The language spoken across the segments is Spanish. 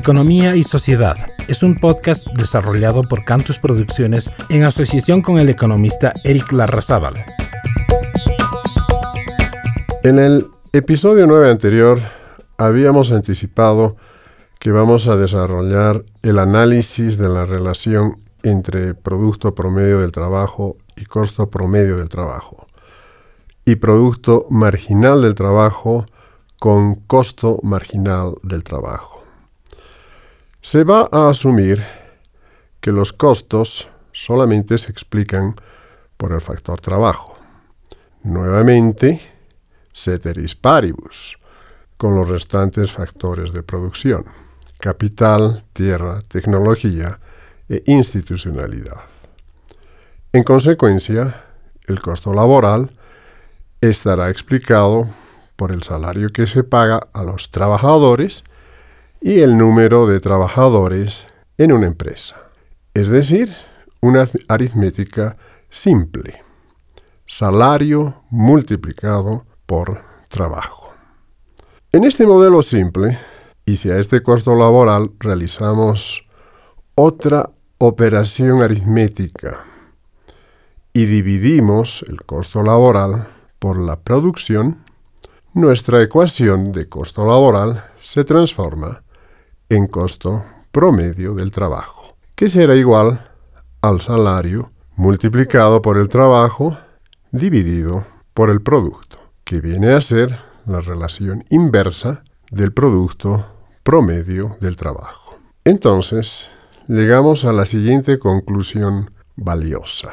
Economía y Sociedad es un podcast desarrollado por Cantus Producciones en asociación con el economista Eric Larrazábal. En el episodio 9 anterior habíamos anticipado que vamos a desarrollar el análisis de la relación entre producto promedio del trabajo y costo promedio del trabajo y producto marginal del trabajo con costo marginal del trabajo. Se va a asumir que los costos solamente se explican por el factor trabajo. Nuevamente, ceteris paribus, con los restantes factores de producción, capital, tierra, tecnología e institucionalidad. En consecuencia, el costo laboral estará explicado por el salario que se paga a los trabajadores y el número de trabajadores en una empresa. Es decir, una aritmética simple. Salario multiplicado por trabajo. En este modelo simple, y si a este costo laboral realizamos otra operación aritmética y dividimos el costo laboral por la producción, nuestra ecuación de costo laboral se transforma en costo promedio del trabajo, que será igual al salario multiplicado por el trabajo dividido por el producto, que viene a ser la relación inversa del producto promedio del trabajo. Entonces, llegamos a la siguiente conclusión valiosa.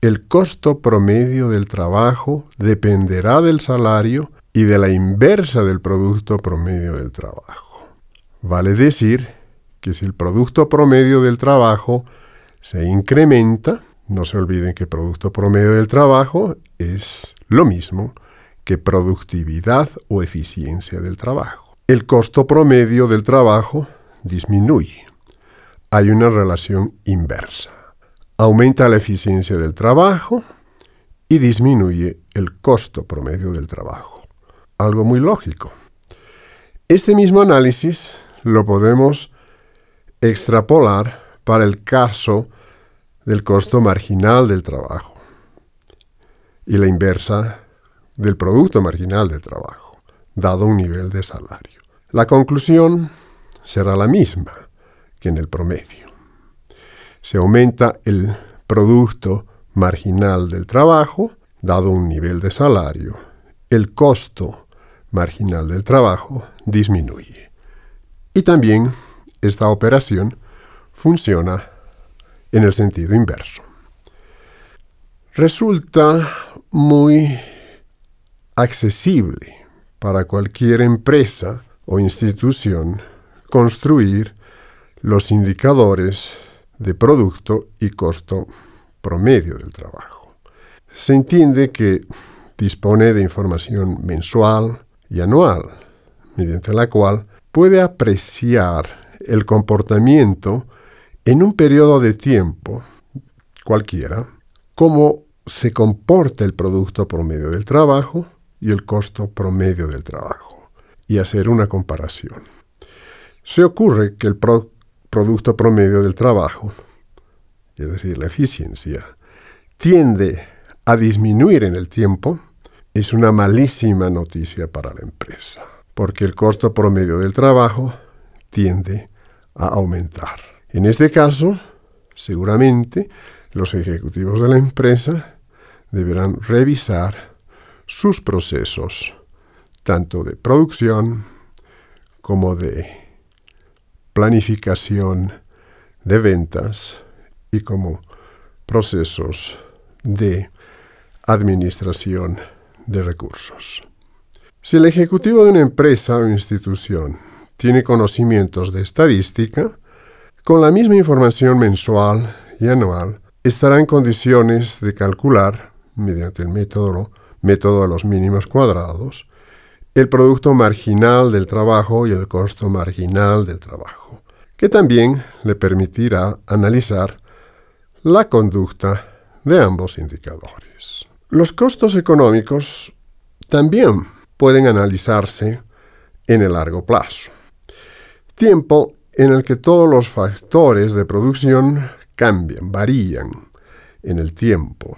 El costo promedio del trabajo dependerá del salario y de la inversa del producto promedio del trabajo. Vale decir que si el producto promedio del trabajo se incrementa, no se olviden que producto promedio del trabajo es lo mismo que productividad o eficiencia del trabajo. El costo promedio del trabajo disminuye. Hay una relación inversa aumenta la eficiencia del trabajo y disminuye el costo promedio del trabajo. Algo muy lógico. Este mismo análisis lo podemos extrapolar para el caso del costo marginal del trabajo y la inversa del producto marginal del trabajo, dado un nivel de salario. La conclusión será la misma que en el promedio se aumenta el producto marginal del trabajo, dado un nivel de salario, el costo marginal del trabajo disminuye. Y también esta operación funciona en el sentido inverso. Resulta muy accesible para cualquier empresa o institución construir los indicadores de producto y costo promedio del trabajo. Se entiende que dispone de información mensual y anual, mediante la cual puede apreciar el comportamiento en un periodo de tiempo cualquiera, cómo se comporta el producto promedio del trabajo y el costo promedio del trabajo, y hacer una comparación. Se ocurre que el, producto promedio del trabajo, es decir, la eficiencia, tiende a disminuir en el tiempo, es una malísima noticia para la empresa, porque el costo promedio del trabajo tiende a aumentar. En este caso, seguramente los ejecutivos de la empresa deberán revisar sus procesos, tanto de producción como de planificación de ventas y como procesos de administración de recursos. Si el ejecutivo de una empresa o institución tiene conocimientos de estadística, con la misma información mensual y anual, estará en condiciones de calcular, mediante el método, método de los mínimos cuadrados, el producto marginal del trabajo y el costo marginal del trabajo, que también le permitirá analizar la conducta de ambos indicadores. Los costos económicos también pueden analizarse en el largo plazo. Tiempo en el que todos los factores de producción cambian, varían en el tiempo.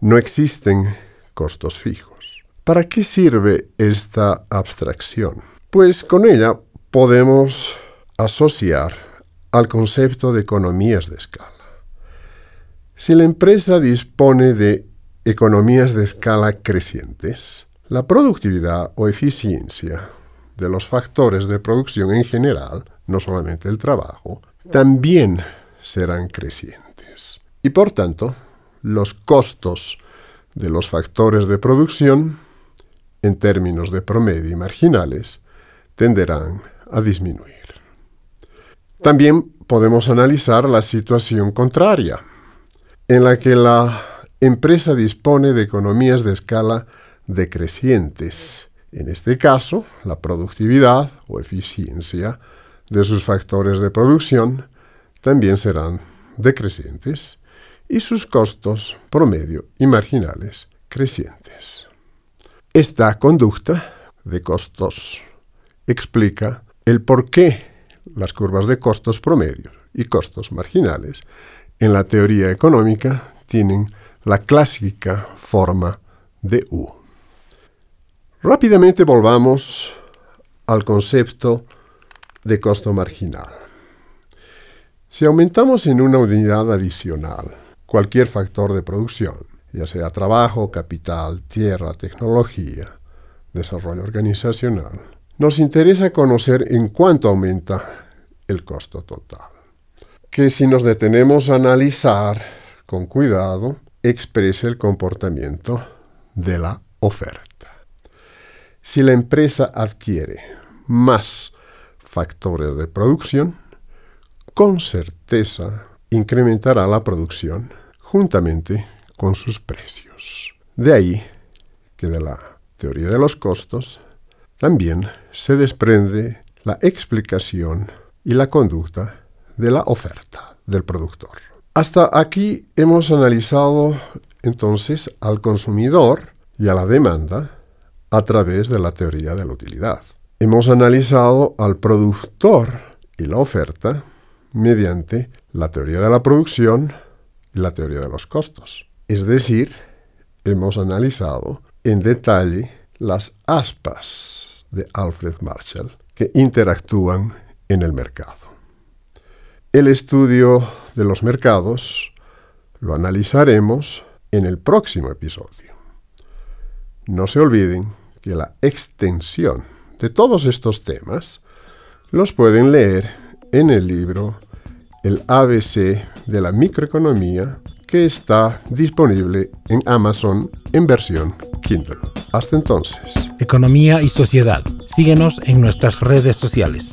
No existen costos fijos. ¿Para qué sirve esta abstracción? Pues con ella podemos asociar al concepto de economías de escala. Si la empresa dispone de economías de escala crecientes, la productividad o eficiencia de los factores de producción en general, no solamente el trabajo, también serán crecientes. Y por tanto, los costos de los factores de producción, en términos de promedio y marginales, tenderán a disminuir. También podemos analizar la situación contraria, en la que la empresa dispone de economías de escala decrecientes. En este caso, la productividad o eficiencia de sus factores de producción también serán decrecientes y sus costos promedio y marginales crecientes. Esta conducta de costos explica el por qué las curvas de costos promedios y costos marginales en la teoría económica tienen la clásica forma de U. Rápidamente volvamos al concepto de costo marginal. Si aumentamos en una unidad adicional cualquier factor de producción, ya sea trabajo, capital, tierra, tecnología, desarrollo organizacional, nos interesa conocer en cuánto aumenta el costo total. Que si nos detenemos a analizar con cuidado, exprese el comportamiento de la oferta. Si la empresa adquiere más factores de producción, con certeza incrementará la producción juntamente con sus precios. De ahí que de la teoría de los costos también se desprende la explicación y la conducta de la oferta del productor. Hasta aquí hemos analizado entonces al consumidor y a la demanda a través de la teoría de la utilidad. Hemos analizado al productor y la oferta mediante la teoría de la producción y la teoría de los costos. Es decir, hemos analizado en detalle las aspas de Alfred Marshall que interactúan en el mercado. El estudio de los mercados lo analizaremos en el próximo episodio. No se olviden que la extensión de todos estos temas los pueden leer en el libro El ABC de la microeconomía que está disponible en Amazon en versión Kindle. Hasta entonces. Economía y sociedad. Síguenos en nuestras redes sociales.